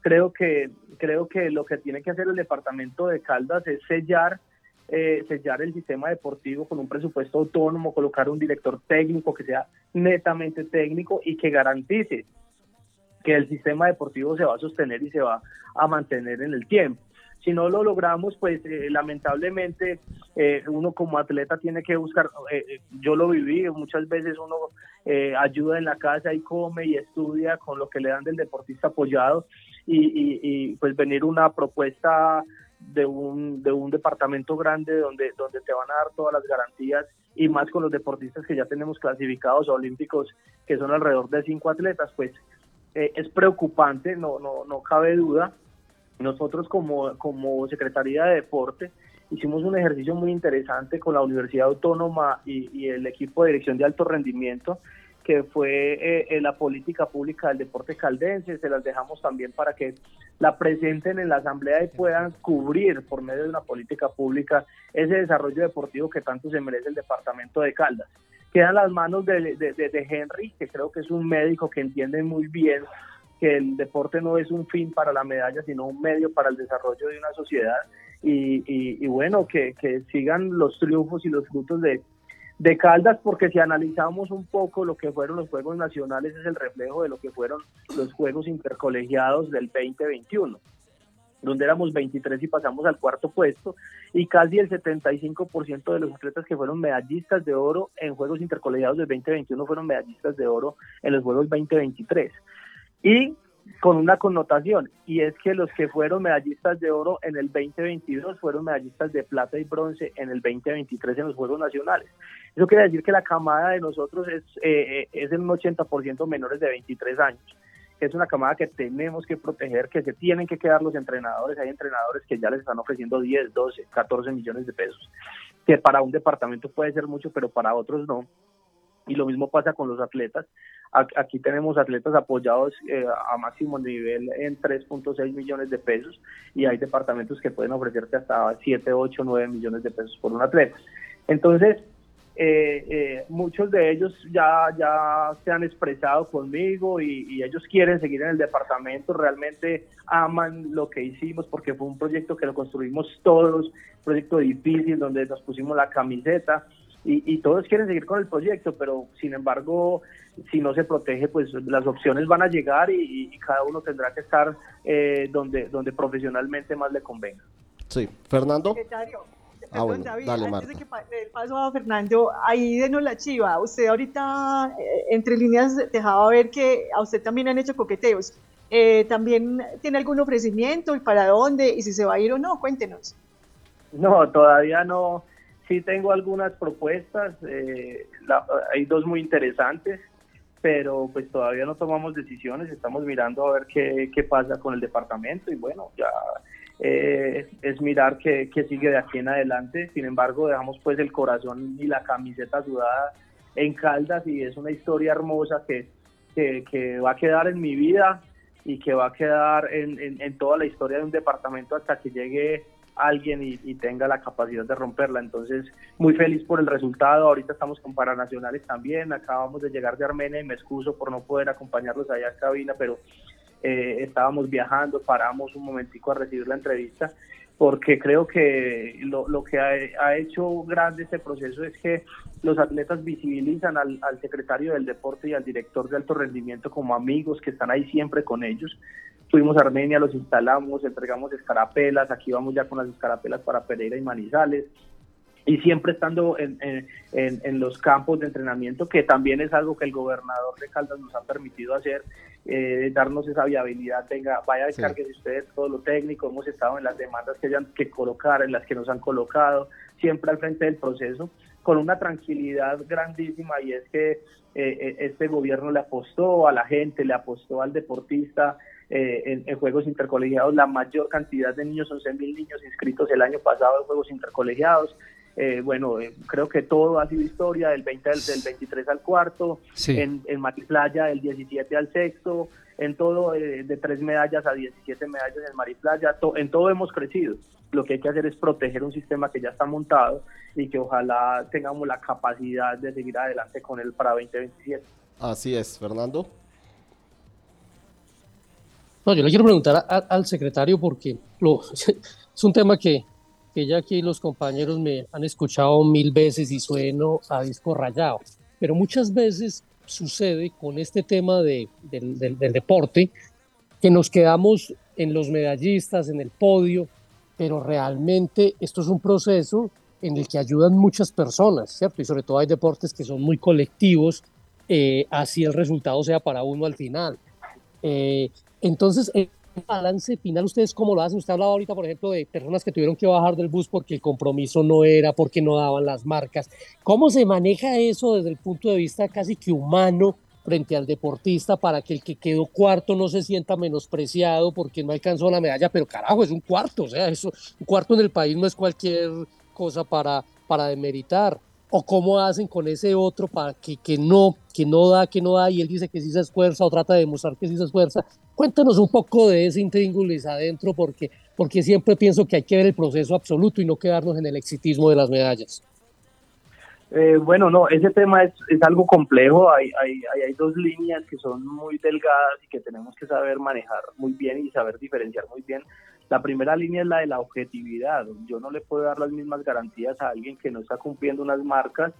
Creo que creo que lo que tiene que hacer el departamento de Caldas es sellar eh, sellar el sistema deportivo con un presupuesto autónomo, colocar un director técnico que sea netamente técnico y que garantice que el sistema deportivo se va a sostener y se va a mantener en el tiempo. Si no lo logramos, pues eh, lamentablemente eh, uno como atleta tiene que buscar, yo lo viví, muchas veces uno ayuda en la casa y come y estudia con lo que le dan del deportista apoyado y, y pues venir una propuesta de un, de un departamento grande donde, donde te van a dar todas las garantías y más con los deportistas que ya tenemos clasificados olímpicos, que son alrededor de cinco atletas, pues eh, es preocupante, no, no, no cabe duda. Nosotros como, como Secretaría de Deporte hicimos un ejercicio muy interesante con la Universidad Autónoma y, y el equipo de dirección de alto rendimiento que fue eh, la política pública del deporte caldense, se las dejamos también para que la presenten en la asamblea y puedan cubrir por medio de una política pública ese desarrollo deportivo que tanto se merece el departamento de Caldas. Quedan las manos de, Henry, que creo que es un médico que entiende muy bien que el deporte no es un fin para la medalla, sino un medio para el desarrollo de una sociedad. Y, y, bueno, que, sigan los triunfos y los frutos de Caldas, porque si analizamos un poco lo que fueron los Juegos Nacionales, es el reflejo de lo que fueron los Juegos Intercolegiados del 2021, donde éramos 23 y pasamos al cuarto puesto, y casi el 75% de los atletas que fueron medallistas de oro en Juegos Intercolegiados del 2021 fueron medallistas de oro en los Juegos 2023. Y con una connotación, y es que los que fueron medallistas de oro en el 2022 fueron medallistas de plata y bronce en el 2023 en los Juegos Nacionales. Eso quiere decir que la camada de nosotros es, eh, es en un 80% menores de 23 años. Es una camada que tenemos que proteger, que se tienen que quedar los entrenadores. Hay entrenadores que ya les están ofreciendo 10, 12, 14 millones de pesos, que para un departamento puede ser mucho, pero para otros no. Y lo mismo pasa con los atletas. Aquí tenemos atletas apoyados eh, a máximo nivel en 3.6 millones de pesos y hay departamentos que pueden ofrecerte hasta 7, 8, 9 millones de pesos por un atleta. Entonces, eh, eh, muchos de ellos ya, ya se han expresado conmigo y, ellos quieren seguir en el departamento, realmente aman lo que hicimos porque fue un proyecto que lo construimos todos, un proyecto difícil donde nos pusimos la camiseta y, todos quieren seguir con el proyecto, pero sin embargo, si no se protege, pues las opciones van a llegar y, cada uno tendrá que estar eh, donde, donde profesionalmente más le convenga. Sí, Fernando. Ah, bueno, David, dale, antes Marta. de que pa- el paso a Fernando, ahí denos la chiva. Usted ahorita, eh, entre líneas, dejaba ver que a usted también han hecho coqueteos. Eh, ¿También tiene algún ofrecimiento y para dónde? Y si se va a ir o no, cuéntenos. No, todavía no. Sí tengo algunas propuestas, eh, la- hay dos muy interesantes, pero pues todavía no tomamos decisiones, estamos mirando a ver qué, qué pasa con el departamento y bueno, ya eh, es mirar qué, qué sigue de aquí en adelante. Sin embargo, dejamos pues el corazón y la camiseta sudada en Caldas y es una historia hermosa que, que, que va a quedar en mi vida y que va a quedar en, en- en toda la historia de un departamento hasta que llegue alguien y, y tenga la capacidad de romperla. Entonces, muy feliz por el resultado. Ahorita estamos con Paranacionales también. Acabamos de llegar de Armenia y me excuso por no poder acompañarlos allá a cabina, pero eh, estábamos viajando, paramos un momentico a recibir la entrevista, porque creo que lo, lo que ha, ha hecho grande este proceso es que los atletas visibilizan al, al secretario del deporte y al director de alto rendimiento como amigos que están ahí siempre con ellos. Fuimos a Armenia, los instalamos, entregamos escarapelas, aquí vamos ya con las escarapelas para Pereira y Manizales y siempre estando en, en- en- los campos de entrenamiento, que también es algo que el gobernador de Caldas nos ha permitido hacer, eh, darnos esa viabilidad, venga, vaya, Sí. descargue ustedes todo lo técnico, hemos estado en las demandas que hayan que colocar, en las que nos han colocado, siempre al frente del proceso, con una tranquilidad grandísima y es que eh, eh, este gobierno le apostó a la gente, le apostó al deportista, eh, en, en Juegos Intercolegiados la mayor cantidad de niños, 11 mil niños inscritos el año pasado en Juegos Intercolegiados. Eh, bueno, eh, creo que todo ha sido historia, del, 20 al- del 23 al cuarto, Sí. en, en Mariplaya del 17 al sexto, en todo eh, de tres medallas a 17 medallas en Mariplaya, to- en todo hemos crecido. Lo que hay que hacer es proteger un sistema que ya está montado y que ojalá tengamos la capacidad de seguir adelante con él para 2027. Así es, Fernando. No, yo le quiero preguntar a- a- al secretario porque lo, *laughs* es un tema que, que ya aquí los compañeros me han escuchado mil veces y sueno a disco rayado, pero muchas veces sucede con este tema de, del, deporte que nos quedamos en los medallistas, en el podio, pero realmente esto es un proceso en el que ayudan muchas personas, ¿cierto? Y sobre todo hay deportes que son muy colectivos, eh, así el resultado sea para uno al final. Eh, entonces, el balance final, ¿ustedes cómo lo hacen? Usted hablaba ahorita, por ejemplo, de personas que tuvieron que bajar del bus porque el compromiso no era, porque no daban las marcas. ¿Cómo se maneja eso desde el punto de vista casi que humano frente al deportista para que el que quedó cuarto no se sienta menospreciado porque no alcanzó la medalla? Pero carajo, es un cuarto, o sea, eso, un cuarto en el país no es cualquier cosa para, para demeritar. ¿O cómo hacen con ese otro para que, que no, que no da, que no da, y él dice que sí se esfuerza o trata de demostrar que sí se esfuerza? Cuéntanos un poco de ese intríngulis adentro, porque, porque siempre pienso que hay que ver el proceso absoluto y no quedarnos en el exitismo de las medallas. Eh, bueno, no, ese tema es, es algo complejo. Hay, hay, hay, dos líneas que son muy delgadas y que tenemos que saber manejar muy bien y saber diferenciar muy bien. La primera línea es la de la objetividad. Yo no le puedo dar las mismas garantías a alguien que no está cumpliendo unas marcas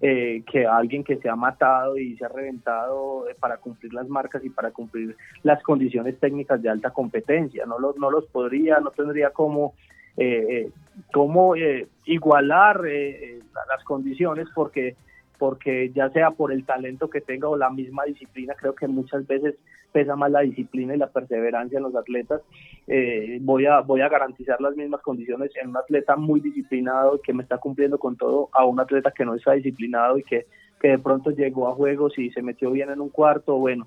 eh, que a alguien que se ha matado y se ha reventado eh, para cumplir las marcas y para cumplir las condiciones técnicas de alta competencia. No los, no los podría, no tendría cómo, eh, eh, cómo eh, igualar eh, las condiciones porque porque ya sea por el talento que tenga o la misma disciplina, creo que muchas veces pesa más la disciplina y la perseverancia en los atletas. Eh, voy, a, voy a garantizar las mismas condiciones en un atleta muy disciplinado que me está cumpliendo con todo a un atleta que no está disciplinado y que, que de pronto llegó a juegos y se metió bien en un cuarto. Bueno,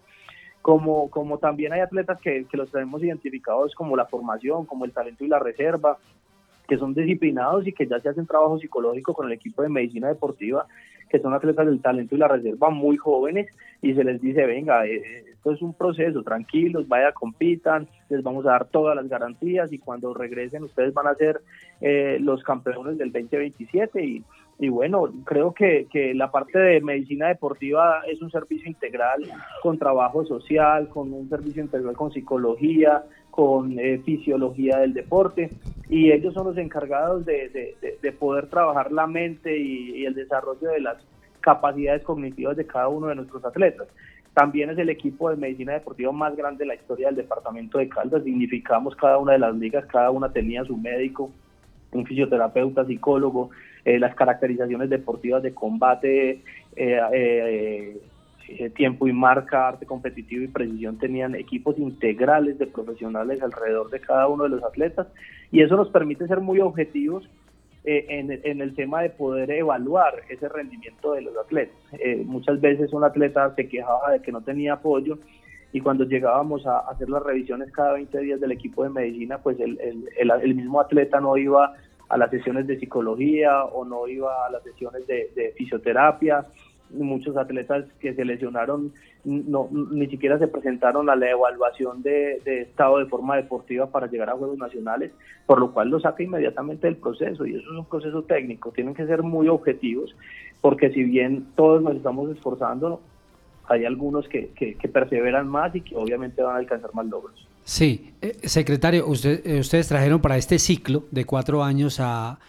como, como también hay atletas que, que los tenemos identificados como la formación, como el talento y la reserva, que son disciplinados y que ya se hacen trabajo psicológico con el equipo de medicina deportiva, que son atletas del talento y la reserva muy jóvenes y se les dice, venga, eh, esto es un proceso, tranquilos, vaya, compitan, les vamos a dar todas las garantías y cuando regresen ustedes van a ser eh, los campeones del 2027 y, y bueno, creo que, que la parte de medicina deportiva es un servicio integral con trabajo social, con un servicio integral con psicología, con eh, fisiología del deporte y ellos son los encargados de, de, de, de poder trabajar la mente y, y, el desarrollo de las capacidades cognitivas de cada uno de nuestros atletas. También es el equipo de medicina deportiva más grande de la historia del departamento de Caldas, dignificamos cada una de las ligas, cada una tenía su médico, un fisioterapeuta, psicólogo, eh, las caracterizaciones deportivas de combate, eh, tiempo y marca, arte competitivo y precisión tenían equipos integrales de profesionales alrededor de cada uno de los atletas y eso nos permite ser muy objetivos en, en, el tema de poder evaluar ese rendimiento de los atletas. muchas veces un atleta se quejaba de que no tenía apoyo y cuando llegábamos a hacer las revisiones cada 20 días del equipo de medicina, pues el, el, el, mismo atleta no iba a las sesiones de psicología o no iba a las sesiones de, de fisioterapia. Muchos atletas que se lesionaron no, ni siquiera se presentaron a la evaluación de, de, estado de forma deportiva para llegar a Juegos Nacionales, por lo cual lo saca inmediatamente del proceso y eso es un proceso técnico. Tienen que ser muy objetivos porque si bien todos nos estamos esforzando, hay algunos que, que, perseveran más y que obviamente van a alcanzar más logros. Sí, eh, secretario, usted, eh, ustedes trajeron para este ciclo de cuatro años a,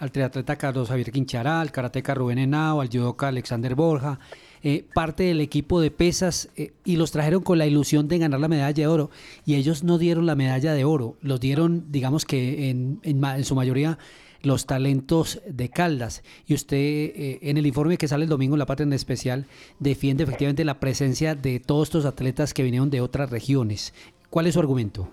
al triatleta Carlos Javier Quinchará, al karateca Rubén Henao, al judoka Alexander Borja, eh, parte del equipo de pesas y los trajeron con la ilusión de ganar la medalla de oro y ellos no dieron la medalla de oro, los dieron digamos que en su mayoría los talentos de Caldas. Y usted eh, en el informe que sale el domingo en La Patria en especial defiende efectivamente la presencia de todos estos atletas que vinieron de otras regiones. ¿Cuál es su argumento?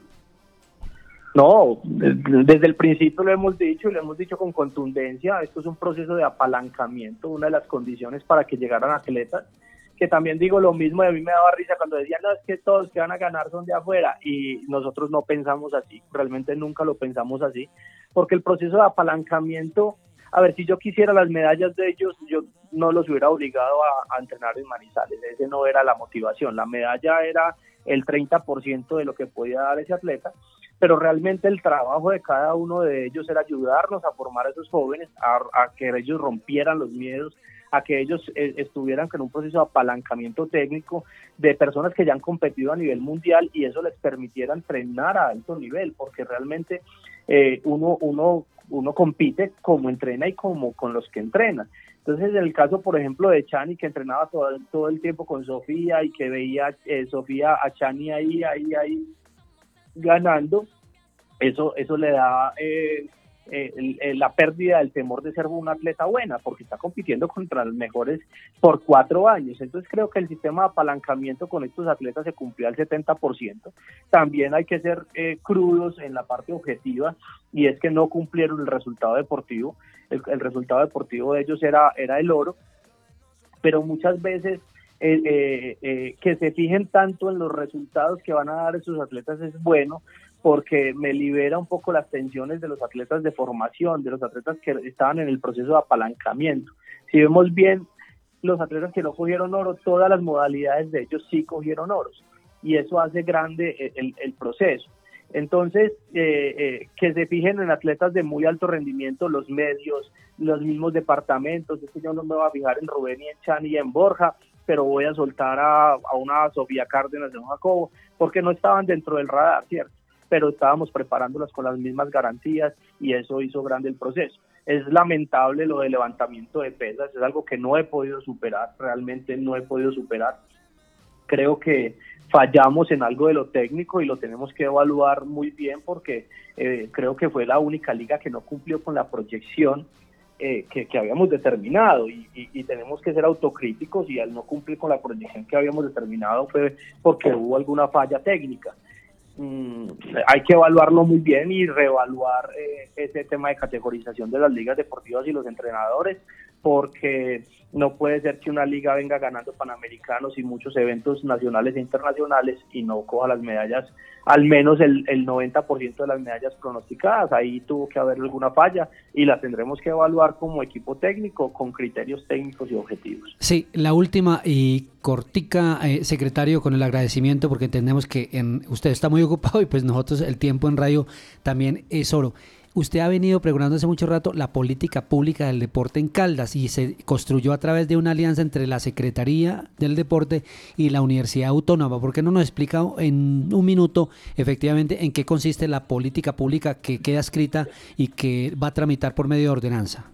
No, desde el principio lo hemos dicho y lo hemos dicho con contundencia, esto es un proceso de apalancamiento, una de las condiciones para que llegaran atletas, que también digo lo mismo y a mí me daba risa cuando decían, no, es que todos que van a ganar son de afuera y nosotros no pensamos así, realmente nunca lo pensamos así, porque el proceso de apalancamiento, a ver, si yo quisiera las medallas de ellos, yo no los hubiera obligado a, entrenar en Manizales, ese no era la motivación, la medalla era el 30% de lo que podía dar ese atleta, pero realmente el trabajo de cada uno de ellos era ayudarnos a formar a esos jóvenes, a, que ellos rompieran los miedos, a que ellos eh, estuvieran con un proceso de apalancamiento técnico de personas que ya han competido a nivel mundial y eso les permitiera entrenar a alto nivel, porque realmente eh, uno, uno, uno compite como entrena y como con los que entrena. Entonces, en el caso, por ejemplo, de Chani, que entrenaba todo, todo el tiempo con Sofía y que veía eh, Sofía a Chani ahí, ahí, ahí ganando, eso, eso le da eh, eh, la pérdida del temor de ser una atleta buena, porque está compitiendo contra los mejores por cuatro años. Entonces creo que el sistema de apalancamiento con estos atletas se cumplió al 70%. También hay que ser eh, crudos en la parte objetiva y es que no cumplieron el resultado deportivo. El, resultado deportivo de ellos era, era el oro, pero muchas veces eh, que se fijen tanto en los resultados que van a dar esos atletas es bueno, porque me libera un poco las tensiones de los atletas de formación, de los atletas que estaban en el proceso de apalancamiento. Si vemos bien, los atletas que no cogieron oro, todas las modalidades de ellos sí cogieron oros y eso hace grande el, proceso. Entonces, eh, eh, que se fijen en atletas de muy alto rendimiento, los medios, los mismos departamentos, es yo no me voy a fijar en Rubén y en Chan y en Borja, pero voy a soltar a, a una Sofía Cárdenas de un Jacobo, porque no estaban dentro del radar, ¿cierto? pero estábamos preparándolas con las mismas garantías y eso hizo grande el proceso. Es lamentable lo del levantamiento de pesas, es algo que no he podido superar, realmente no he podido superar. Creo que fallamos en algo de lo técnico y lo tenemos que evaluar muy bien porque eh, creo que fue la única liga que no cumplió con la proyección eh, que, habíamos determinado y, y, tenemos que ser autocríticos y al no cumplir con la proyección que habíamos determinado fue porque hubo alguna falla técnica. Mm, hay que evaluarlo muy bien y reevaluar eh, ese tema de categorización de las ligas deportivas y los entrenadores, porque no puede ser que una liga venga ganando panamericanos y muchos eventos nacionales e internacionales y no coja las medallas, al menos el, el 90% de las medallas pronosticadas. Ahí tuvo que haber alguna falla y la tendremos que evaluar como equipo técnico con criterios técnicos y objetivos. Sí, la última y cortica, eh, secretario, con el agradecimiento porque entendemos que en, usted está muy ocupado y pues nosotros el tiempo en radio también es oro. Usted ha venido preguntando hace mucho rato la política pública del deporte en Caldas y se construyó a través de una alianza entre la Secretaría del Deporte y la Universidad Autónoma. ¿Por qué no nos explica en un minuto efectivamente en qué consiste la política pública que queda escrita y que va a tramitar por medio de ordenanza?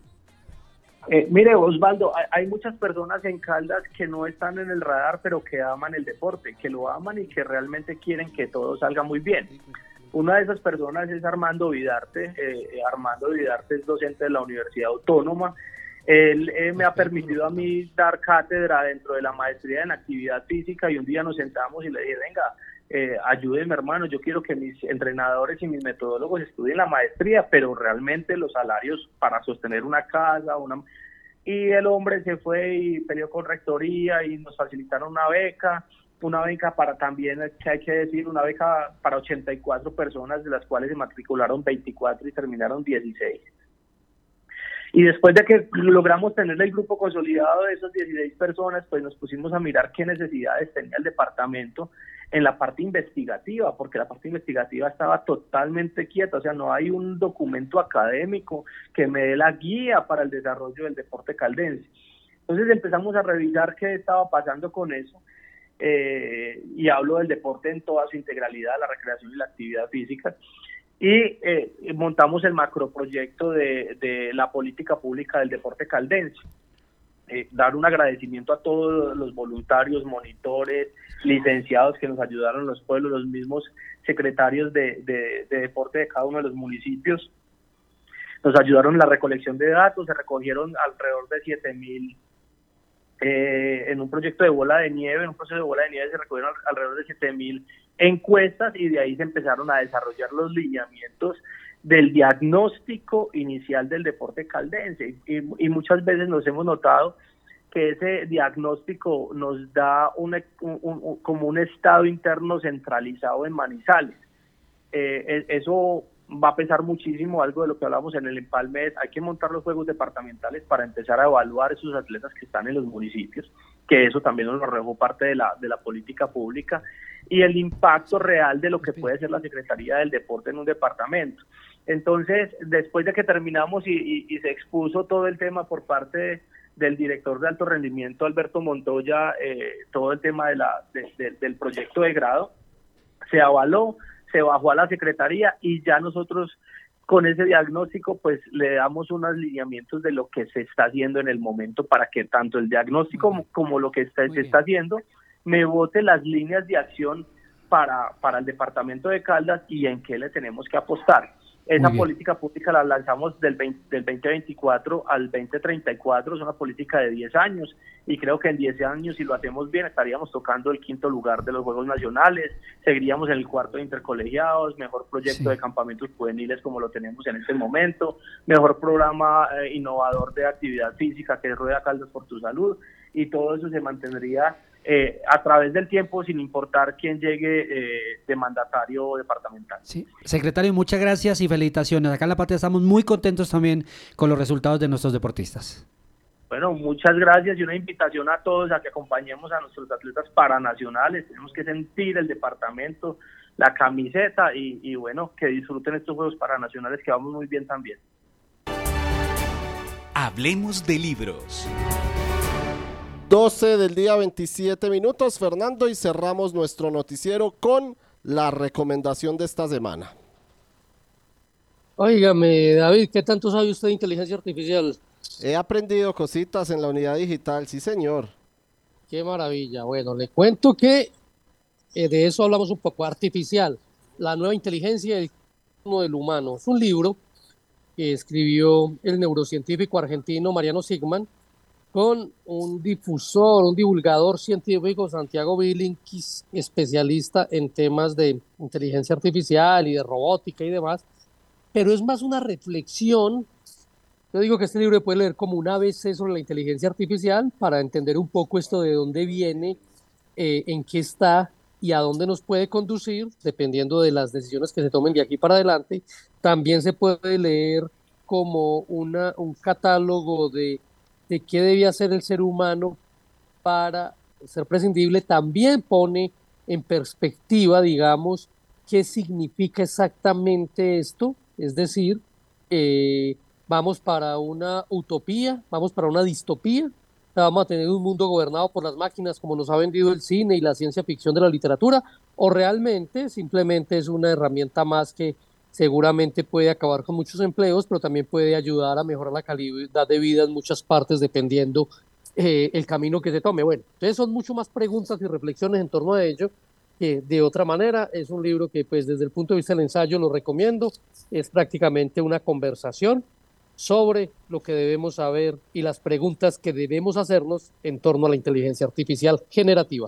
Eh, mire, Osvaldo, hay, muchas personas en Caldas que no están en el radar, pero que aman el deporte, que lo aman y que realmente quieren que todo salga muy bien Una de esas personas es Armando Vidarte. Eh, Armando Vidarte es docente de la Universidad Autónoma. Él eh, me ha permitido a mí dar cátedra dentro de la maestría en actividad física y un día nos sentamos y le dije, venga, eh, ayúdeme hermano, yo quiero que mis entrenadores y mis metodólogos estudien la maestría, pero realmente los salarios para sostener una casa, una... Y el hombre se fue y peleó con rectoría y nos facilitaron una beca una beca para también, que hay que decir, una beca para 84 personas, de las cuales se matricularon 24 y terminaron 16. Y después de que logramos tener el grupo consolidado de esas 16 personas, pues nos pusimos a mirar qué necesidades tenía el departamento en la parte investigativa, porque la parte investigativa estaba totalmente quieta, o sea, no hay un documento académico que me dé la guía para el desarrollo del deporte caldense. Entonces empezamos a revisar qué estaba pasando con eso eh, y hablo del deporte en toda su integralidad, la recreación y la actividad física. Y eh, montamos el macroproyecto de, de la política pública del deporte caldense. Eh, dar un agradecimiento a todos los voluntarios, monitores, licenciados que nos ayudaron los pueblos, los mismos secretarios de, de, de, deporte de cada uno de los municipios. Nos ayudaron en la recolección de datos, se recogieron alrededor de 7 mil eh, en un proyecto de bola de nieve, en un proceso de bola de nieve se recogieron alrededor de 7000 encuestas y de ahí se empezaron a desarrollar los lineamientos del diagnóstico inicial del deporte caldense y, y muchas veces nos hemos notado que ese diagnóstico nos da un, un, como un estado interno centralizado en Manizales. Eh, e, eso va a pesar muchísimo algo de lo que hablamos en el empalme, hay que montar los juegos departamentales para empezar a evaluar esos atletas que están en los municipios, que eso también nos lo parte de la, de la política pública, y el impacto real de lo que puede ser la Secretaría del Deporte en un departamento. Entonces, después de que terminamos y, y, se expuso todo el tema por parte del director de alto rendimiento, Alberto Montoya, eh, todo el tema de la, de, del proyecto de grado, se avaló, se bajó a la Secretaría y ya nosotros con ese diagnóstico pues le damos unos lineamientos de lo que se está haciendo en el momento para que tanto el diagnóstico como, lo que está, se está haciendo me vote las líneas de acción para, para el departamento de Caldas y en qué le tenemos que apostar. Esa política pública la lanzamos del, 20, del 2024 al 2034, es una política de 10 años y creo que en 10 años si lo hacemos bien estaríamos tocando el quinto lugar de los Juegos Nacionales, seguiríamos en el cuarto de intercolegiados, mejor proyecto de campamentos juveniles como lo tenemos en este momento, mejor programa eh, innovador de actividad física que Rueda Caldas por tu Salud y todo eso se mantendría eh, a través del tiempo sin importar quién llegue eh, de mandatario departamental. Sí. Secretario, muchas gracias y felicitaciones. Acá en La Patria estamos muy contentos también con los resultados de nuestros deportistas. Bueno, muchas gracias y una invitación a todos a que acompañemos a nuestros atletas paranacionales. Tenemos que sentir el departamento, la camiseta y, y bueno, que disfruten estos Juegos Paranacionales que vamos muy bien también. Hablemos de libros. 12 del día 27 minutos, Fernando, y cerramos nuestro noticiero con la recomendación de esta semana. Óigame, David, ¿qué tanto sabe usted de inteligencia artificial? He aprendido cositas en la unidad digital, sí señor. Qué maravilla. Bueno, le cuento que eh, de eso hablamos un poco, artificial, la nueva inteligencia del, del humano. Es un libro que escribió el neurocientífico argentino Mariano Sigman, con un difusor, un divulgador científico, Santiago Bilinkis, especialista en temas de inteligencia artificial y de robótica y demás, pero es más una reflexión. Yo digo que este libro puede leer como una vez sobre la inteligencia artificial para entender un poco esto de dónde viene, eh, en qué está y a dónde nos puede conducir, dependiendo de las decisiones que se tomen de aquí para adelante. También se puede leer como una, un catálogo de de qué debía hacer el ser humano para ser prescindible, también pone en perspectiva, digamos, qué significa exactamente esto, es decir, eh, vamos para una utopía, vamos para una distopía, vamos a tener un mundo gobernado por las máquinas como nos ha vendido el cine y la ciencia ficción de la literatura, o realmente simplemente es una herramienta más que seguramente puede acabar con muchos empleos, pero también puede ayudar a mejorar la calidad de vida en muchas partes dependiendo eh, el camino que se tome. Bueno, entonces son mucho más preguntas y reflexiones en torno a ello que de otra manera es un libro que pues desde el punto de vista del ensayo lo recomiendo, es prácticamente una conversación sobre lo que debemos saber y las preguntas que debemos hacernos en torno a la inteligencia artificial generativa.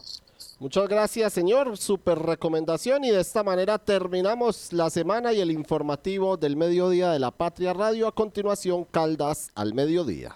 Muchas gracias, señor. Super recomendación y de esta manera terminamos la semana y el informativo del mediodía de la Patria Radio. A continuación, Caldas al mediodía.